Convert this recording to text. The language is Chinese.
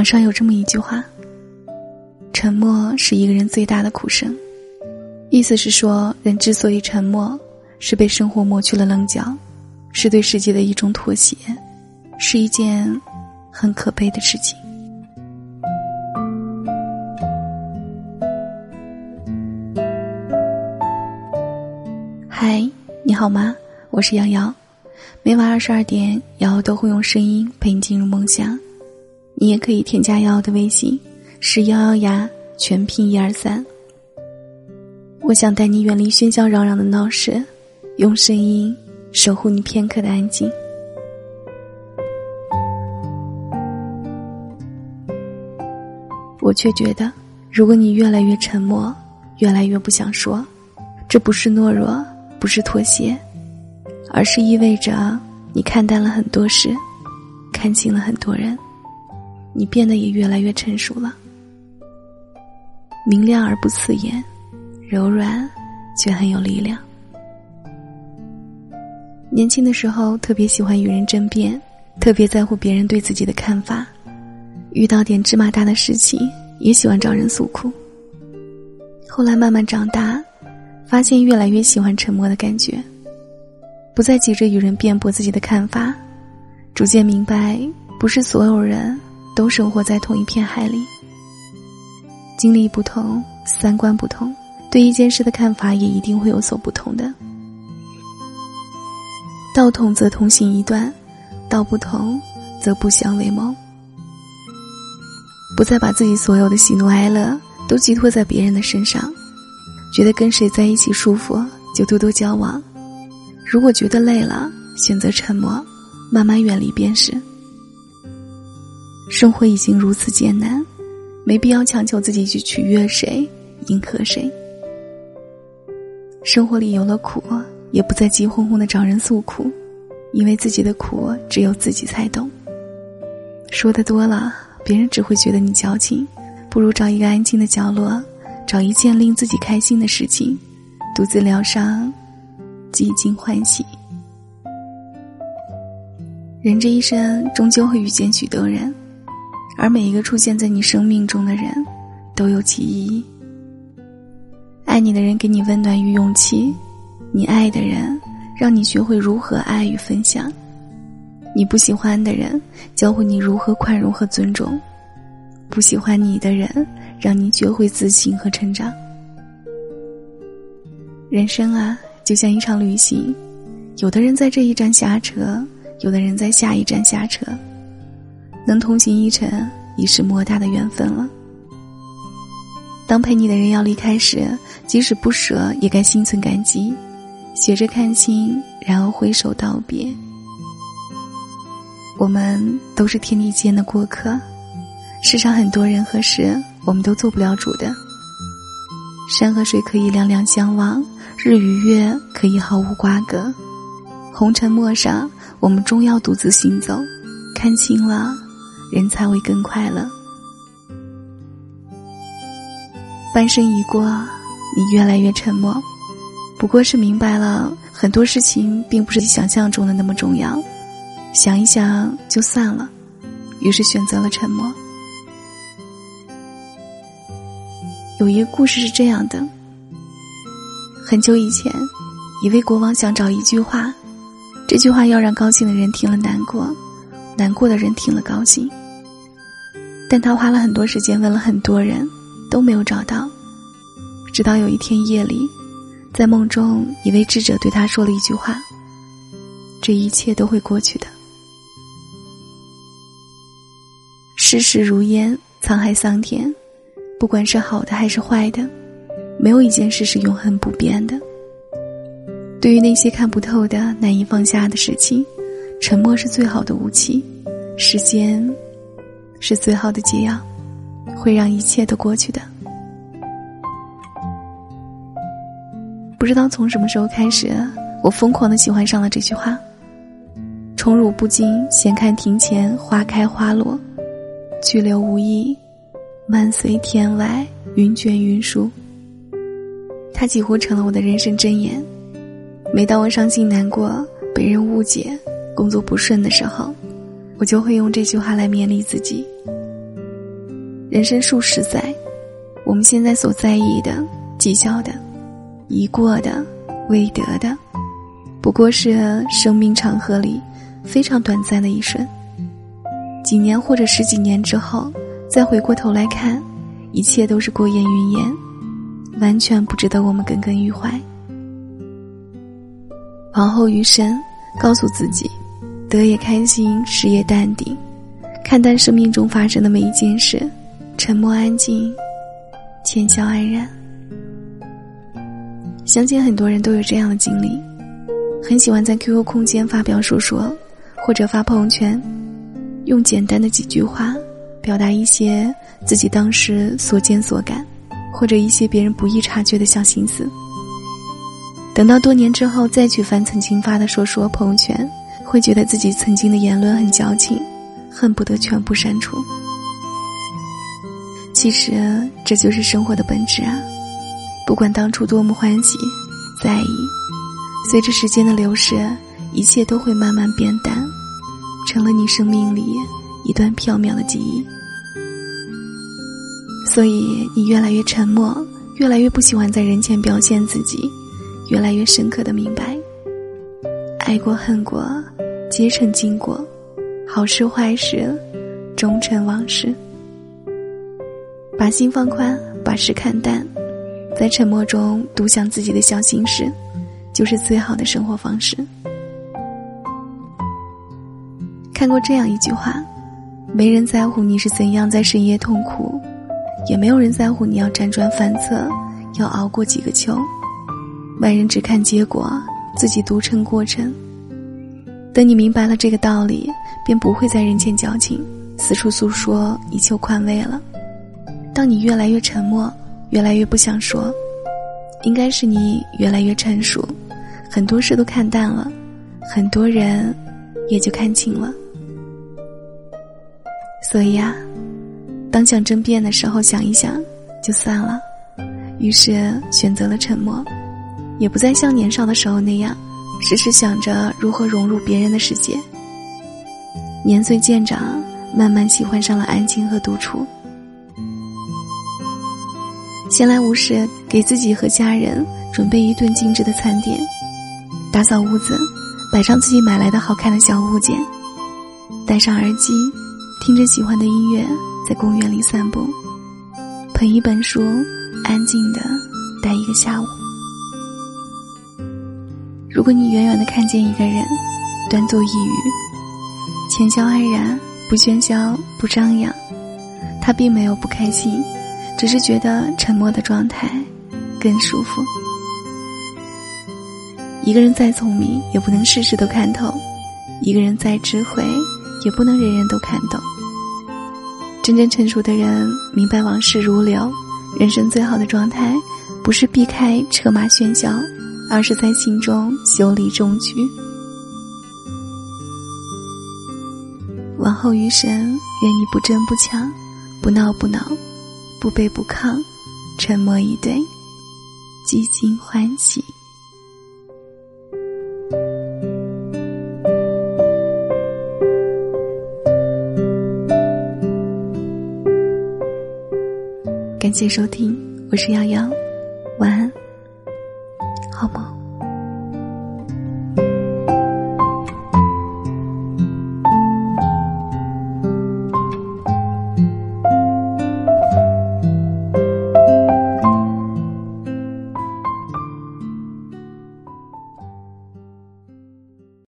网上有这么一句话：“沉默是一个人最大的苦声。”意思是说，人之所以沉默，是被生活磨去了棱角，是对世界的一种妥协，是一件很可悲的事情。嗨，你好吗？我是瑶瑶，每晚二十二点，瑶瑶都会用声音陪你进入梦乡。你也可以添加瑶瑶的微信，是幺幺牙，全拼一二三。我想带你远离喧嚣攘攘的闹市，用声音守护你片刻的安静。我却觉得，如果你越来越沉默，越来越不想说，这不是懦弱，不是妥协。而是意味着你看淡了很多事，看清了很多人，你变得也越来越成熟了，明亮而不刺眼，柔软却很有力量。年轻的时候特别喜欢与人争辩，特别在乎别人对自己的看法，遇到点芝麻大的事情也喜欢找人诉苦。后来慢慢长大，发现越来越喜欢沉默的感觉。不再急着与人辩驳自己的看法，逐渐明白，不是所有人都生活在同一片海里。经历不同，三观不同，对一件事的看法也一定会有所不同的。道同则同行一段，道不同则不相为谋。不再把自己所有的喜怒哀乐都寄托在别人的身上，觉得跟谁在一起舒服就多多交往。如果觉得累了，选择沉默，慢慢远离便是。生活已经如此艰难，没必要强求自己去取悦谁，迎合谁。生活里有了苦，也不再急哄哄的找人诉苦，因为自己的苦只有自己才懂。说的多了，别人只会觉得你矫情，不如找一个安静的角落，找一件令自己开心的事情，独自疗伤。几经欢喜，人这一生终究会遇见许多人，而每一个出现在你生命中的人，都有其意义。爱你的人给你温暖与勇气，你爱的人让你学会如何爱与分享，你不喜欢的人教会你如何宽容和尊重，不喜欢你的人让你学会自信和成长。人生啊。就像一场旅行，有的人在这一站下车，有的人在下一站下车。能同行一程，已是莫大的缘分了。当陪你的人要离开时，即使不舍，也该心存感激，学着看清，然后挥手道别。我们都是天地间的过客，世上很多人和事，我们都做不了主的。山和水可以两两相望。日与月可以毫无瓜葛，红尘陌上，我们终要独自行走。看清了，人才会更快乐。半生已过，你越来越沉默，不过是明白了很多事情并不是你想象中的那么重要，想一想就算了，于是选择了沉默。有一个故事是这样的。很久以前，一位国王想找一句话，这句话要让高兴的人听了难过，难过的人听了高兴。但他花了很多时间问了很多人，都没有找到。直到有一天夜里，在梦中，一位智者对他说了一句话：“这一切都会过去的。世事如烟，沧海桑田，不管是好的还是坏的。”没有一件事是永恒不变的。对于那些看不透的、难以放下的事情，沉默是最好的武器。时间是最好的解药，会让一切都过去的。不知道从什么时候开始，我疯狂的喜欢上了这句话：“宠辱不惊，闲看庭前花开花落；去留无意，漫随天外云卷云舒。”它几乎成了我的人生箴言。每当我伤心难过、被人误解、工作不顺的时候，我就会用这句话来勉励自己。人生数十载，我们现在所在意的、计较的、已过的、未得的，不过是生命长河里非常短暂的一瞬。几年或者十几年之后，再回过头来看，一切都是过眼云烟，完全不值得我们耿耿于怀。往后余生，告诉自己，得也开心，失也淡定，看淡生命中发生的每一件事，沉默安静，浅笑安然。相信很多人都有这样的经历，很喜欢在 QQ 空间发表说说，或者发朋友圈，用简单的几句话，表达一些自己当时所见所感，或者一些别人不易察觉的小心思。等到多年之后再去翻曾经发的说说朋友圈，会觉得自己曾经的言论很矫情，恨不得全部删除。其实这就是生活的本质啊！不管当初多么欢喜、在意，随着时间的流逝，一切都会慢慢变淡，成了你生命里一段飘渺的记忆。所以你越来越沉默，越来越不喜欢在人前表现自己。越来越深刻的明白，爱过恨过，皆成经过；好事坏事，终成往事。把心放宽，把事看淡，在沉默中独享自己的小心事，就是最好的生活方式。看过这样一句话：没人在乎你是怎样在深夜痛苦，也没有人在乎你要辗转反侧，要熬过几个秋。外人只看结果，自己独撑过程。等你明白了这个道理，便不会在人前矫情，四处诉说以求宽慰了。当你越来越沉默，越来越不想说，应该是你越来越成熟，很多事都看淡了，很多人也就看清了。所以啊，当想争辩的时候，想一想，就算了。于是选择了沉默。也不再像年少的时候那样，时时想着如何融入别人的世界。年岁渐长，慢慢喜欢上了安静和独处。闲来无事，给自己和家人准备一顿精致的餐点，打扫屋子，摆上自己买来的好看的小物件，戴上耳机，听着喜欢的音乐，在公园里散步，捧一本书，安静的待一个下午。如果你远远的看见一个人，端坐一隅，浅笑安然，不喧嚣，不张扬，他并没有不开心，只是觉得沉默的状态更舒服。一个人再聪明，也不能事事都看透；一个人再智慧，也不能人人都看懂。真正成熟的人，明白往事如流，人生最好的状态，不是避开车马喧嚣。而是在心中修理中局。往后余生，愿你不争不抢，不闹不恼，不卑不亢，沉默以对，几经欢喜。感谢收听，我是瑶瑶，晚安。